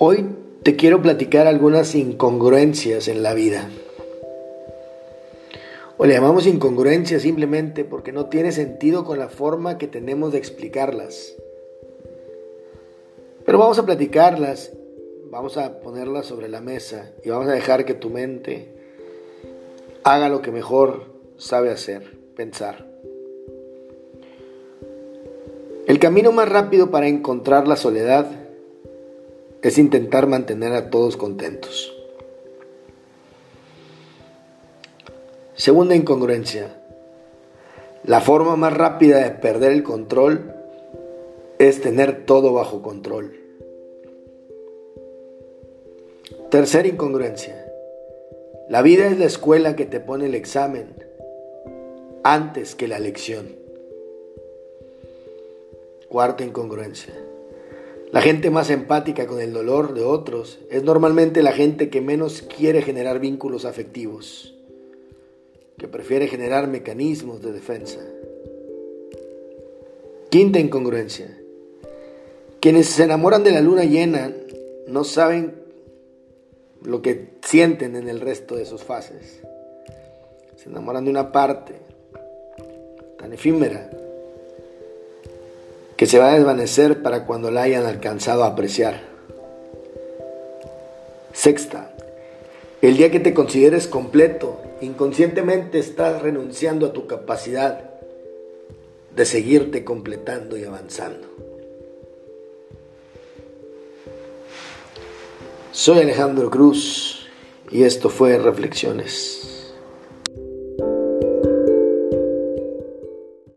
Hoy te quiero platicar algunas incongruencias en la vida. O le llamamos incongruencias simplemente porque no tiene sentido con la forma que tenemos de explicarlas. Pero vamos a platicarlas, vamos a ponerlas sobre la mesa y vamos a dejar que tu mente haga lo que mejor sabe hacer, pensar. El camino más rápido para encontrar la soledad es intentar mantener a todos contentos. Segunda incongruencia. La forma más rápida de perder el control es tener todo bajo control. Tercera incongruencia. La vida es la escuela que te pone el examen antes que la lección. Cuarta incongruencia. La gente más empática con el dolor de otros es normalmente la gente que menos quiere generar vínculos afectivos, que prefiere generar mecanismos de defensa. Quinta incongruencia. Quienes se enamoran de la luna llena no saben lo que sienten en el resto de sus fases. Se enamoran de una parte tan efímera que se va a desvanecer para cuando la hayan alcanzado a apreciar. Sexta, el día que te consideres completo, inconscientemente estás renunciando a tu capacidad de seguirte completando y avanzando. Soy Alejandro Cruz y esto fue Reflexiones.